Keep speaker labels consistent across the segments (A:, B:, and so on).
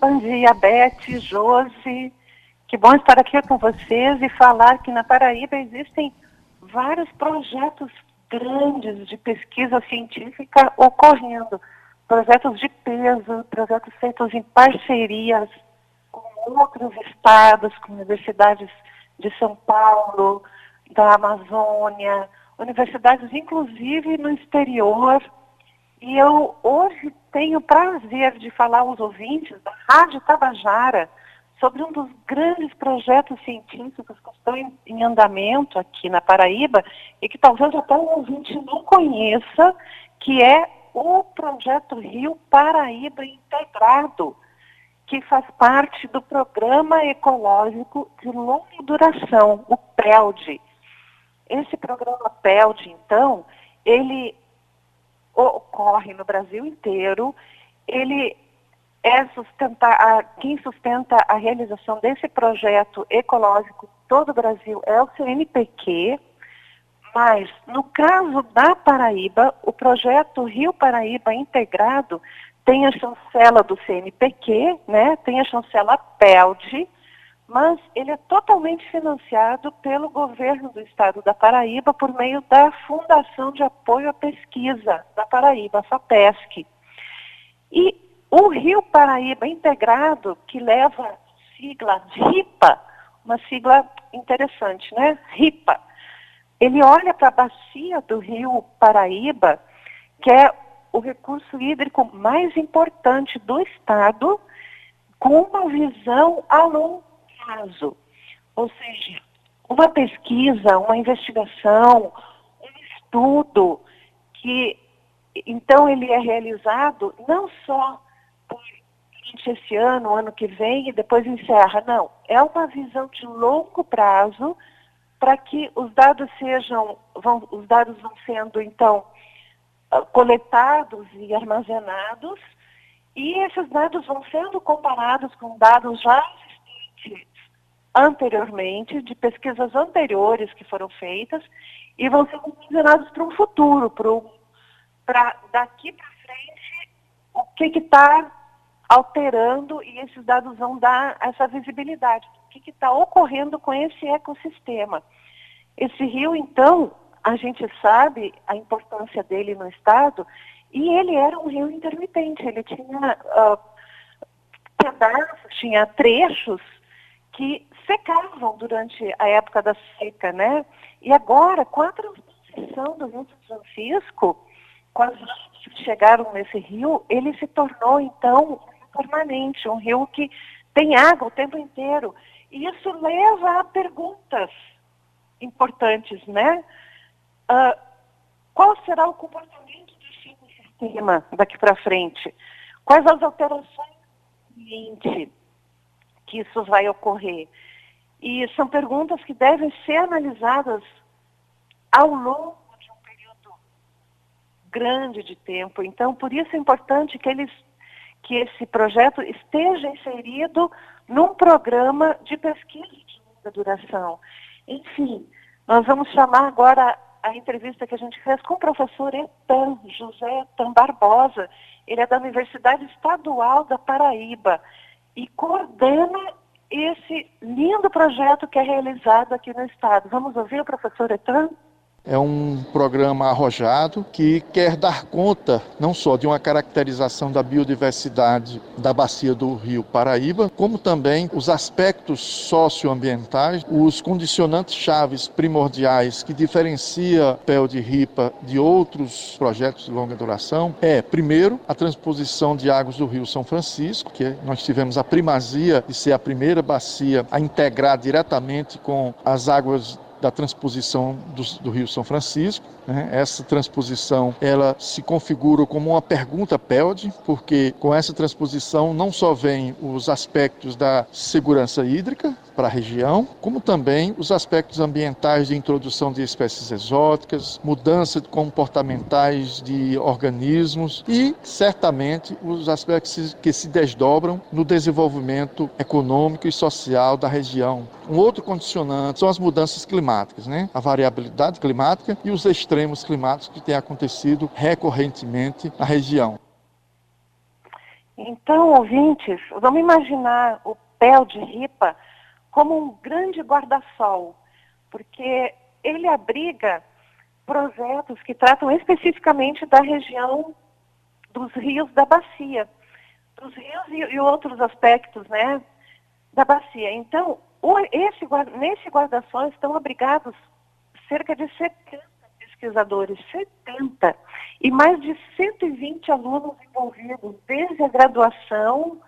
A: Bom dia, Beth, Josi. Que bom estar aqui com vocês e falar que na Paraíba existem vários projetos grandes de pesquisa científica ocorrendo. Projetos de peso, projetos feitos em parcerias com outros estados, com universidades de São Paulo, da Amazônia, universidades inclusive no exterior. E eu hoje tenho o prazer de falar aos ouvintes da Rádio Tabajara sobre um dos grandes projetos científicos que estão em, em, andamento aqui na Paraíba e que talvez até o ouvinte não conheça, que é o projeto Rio Paraíba Integrado, que faz parte do Programa Ecológico de Longa Duração, o PELD. Esse programa PELD, então, ele ocorre no Brasil inteiro, ele é sustentar, quem sustenta a realização desse projeto ecológico todo o Brasil é o CNPq, mas no caso da Paraíba, o projeto Rio Paraíba Integrado tem a chancela do CNPq, né, tem a chancela PELD, mas ele é totalmente financiado pelo governo do estado da Paraíba por meio da Fundação de Apoio à Pesquisa da Paraíba, a FAPESC. E o Rio Paraíba integrado, que leva sigla RIPA, uma sigla interessante, né? RIPA. Ele olha para a bacia do Rio Paraíba, que é o recurso hídrico mais importante do Estado, com uma visão a longo prazo. Ou seja, uma pesquisa, uma investigação, um estudo que então ele é realizado não só durante esse ano, ano que vem e depois encerra. Não, é uma visão de longo prazo para que os dados sejam, vão, os dados vão sendo então ah, coletados e armazenados e esses dados vão sendo comparados com dados já existentes anteriormente, de pesquisas anteriores que foram feitas, e vão ser armazenados para um futuro, para daqui para frente, o que está alterando e esses dados vão dar essa visibilidade. O que está ocorrendo com esse ecossistema? Esse rio, então, a gente sabe a importância dele no estado e ele era um rio intermitente. Ele tinha uh, pedaços, tinha trechos que secavam durante a época da seca, né? E agora, com a transição do Rio São Francisco, com as que chegaram nesse rio, ele se tornou, então, permanente, um rio que tem água o tempo inteiro. E isso leva a perguntas importantes, né? Uh, qual será o comportamento desse sistema daqui para frente? Quais as alterações do ambiente que isso vai ocorrer? E são perguntas que devem ser analisadas ao longo de um período grande de tempo. Então, por isso é importante que eles que esse projeto esteja inserido num programa de pesquisa de longa duração. Enfim, nós vamos chamar agora a entrevista que a gente fez com o professor Etan, José Etan Barbosa. Ele é da Universidade Estadual da Paraíba e coordena esse lindo projeto que é realizado aqui no estado. Vamos ouvir o professor Etan?
B: É um programa arrojado que quer dar conta não só de uma caracterização da biodiversidade da bacia do Rio Paraíba, como também os aspectos socioambientais, os condicionantes chaves primordiais que diferencia Pel de Ripa de outros projetos de longa duração é, primeiro, a transposição de águas do Rio São Francisco, que nós tivemos a primazia de ser a primeira bacia a integrar diretamente com as águas da transposição do, do Rio São Francisco. Né? Essa transposição ela se configura como uma pergunta PELD, porque com essa transposição não só vem os aspectos da segurança hídrica, para a região, como também os aspectos ambientais de introdução de espécies exóticas, mudança comportamentais de organismos e, certamente, os aspectos que se desdobram no desenvolvimento econômico e social da região. Um outro condicionante são as mudanças climáticas, né? a variabilidade climática e os extremos climáticos que têm acontecido recorrentemente na região.
A: Então, ouvintes, vamos imaginar o Pel de Ripa como um grande guarda-sol, porque ele abriga projetos que tratam especificamente da região dos rios da bacia, dos rios e, e outros aspectos, né, da bacia. Então, o, esse, nesse guarda-sol estão abrigados cerca de 70 pesquisadores, 70, e mais de 120 alunos envolvidos desde a graduação,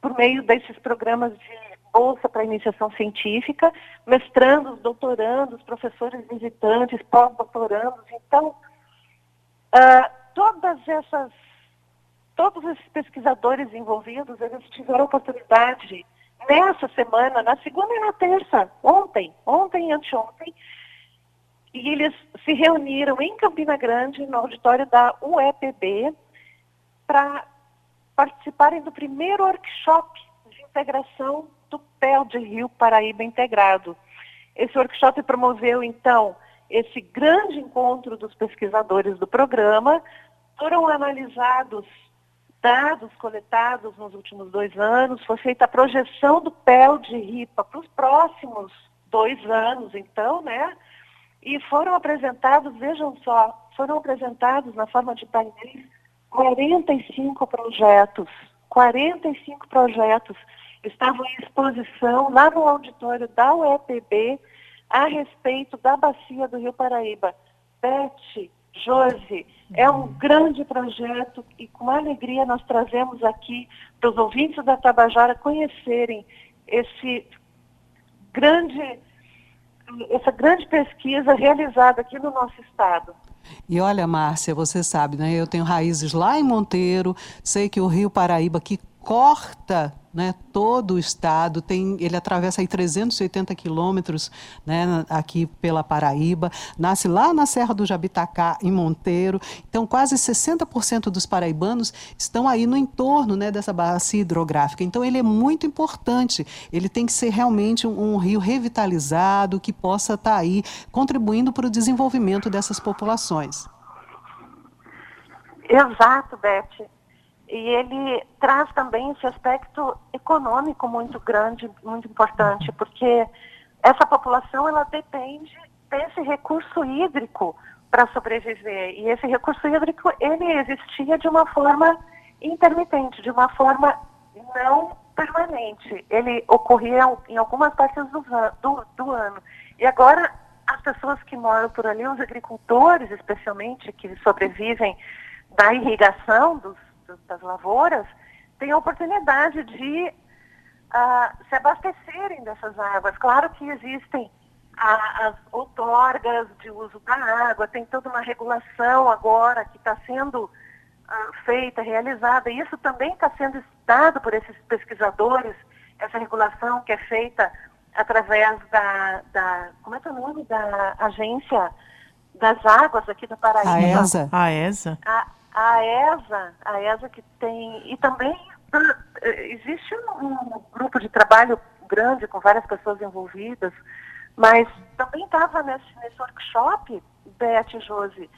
A: por meio desses programas de bolsa para iniciação científica, mestrandos, doutorandos, professores visitantes, pós-doutorandos. Então, uh, todas essas, todos esses pesquisadores envolvidos, eles tiveram oportunidade nessa semana, na segunda e na terça, ontem, ontem e anteontem, e eles se reuniram em Campina Grande, no auditório da UEPB, para participarem do primeiro workshop de integração do PEL de Rio Paraíba Integrado. Esse workshop promoveu, então, esse grande encontro dos pesquisadores do programa. Foram analisados dados coletados nos últimos dois anos, foi feita a projeção do PEL de RIPA para os próximos dois anos, então, né? E foram apresentados, vejam só, foram apresentados na forma de painéis 45 projetos. 45 projetos estavam em exposição lá no auditório da UEPB a respeito da bacia do Rio Paraíba. Beth, Josi, é um grande projeto e com alegria nós trazemos aqui para os ouvintes da Tabajara conhecerem esse grande essa grande pesquisa realizada aqui no nosso estado.
C: E olha, Márcia, você sabe, né? Eu tenho raízes lá em Monteiro, sei que o Rio Paraíba que corta né, todo o estado, tem, ele atravessa aí 380 quilômetros né, aqui pela Paraíba, nasce lá na Serra do Jabitacá, em Monteiro. Então, quase 60% dos paraibanos estão aí no entorno né, dessa bacia hidrográfica. Então, ele é muito importante. Ele tem que ser realmente um, um rio revitalizado, que possa estar tá aí contribuindo para o desenvolvimento dessas populações.
A: Exato, Beth e ele traz também esse aspecto econômico muito grande, muito importante, porque essa população ela depende desse recurso hídrico para sobreviver. E esse recurso hídrico ele existia de uma forma intermitente, de uma forma não permanente. Ele ocorria em algumas partes do, do, do ano. E agora as pessoas que moram por ali, os agricultores especialmente, que sobrevivem da irrigação dos das lavouras têm a oportunidade de uh, se abastecerem dessas águas. Claro que existem a, as outorgas de uso da água, tem toda uma regulação agora que está sendo uh, feita, realizada, e isso também está sendo estudado por esses pesquisadores, essa regulação que é feita através da, da como é que é o nome da agência das águas aqui do Paraíba?
C: A ESA.
D: A ESA.
A: A, a ESA, a ESA que tem, e também existe um, um grupo de trabalho grande com várias pessoas envolvidas, mas também estava nesse, nesse workshop, Beth e Josi,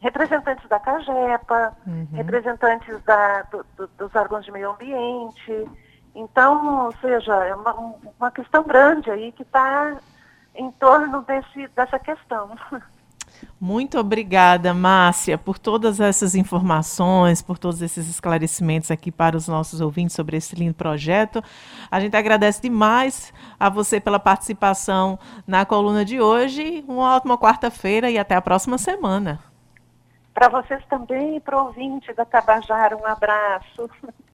A: representantes da CAGEPA, uhum. representantes da, do, do, dos órgãos de meio ambiente. Então, ou seja, é uma, uma questão grande aí que está em torno desse, dessa questão.
D: Muito obrigada, Márcia, por todas essas informações, por todos esses esclarecimentos aqui para os nossos ouvintes sobre esse lindo projeto. A gente agradece demais a você pela participação na coluna de hoje. Uma ótima quarta-feira e até a próxima semana.
A: Para vocês também para o ouvinte da Tabajara, um abraço.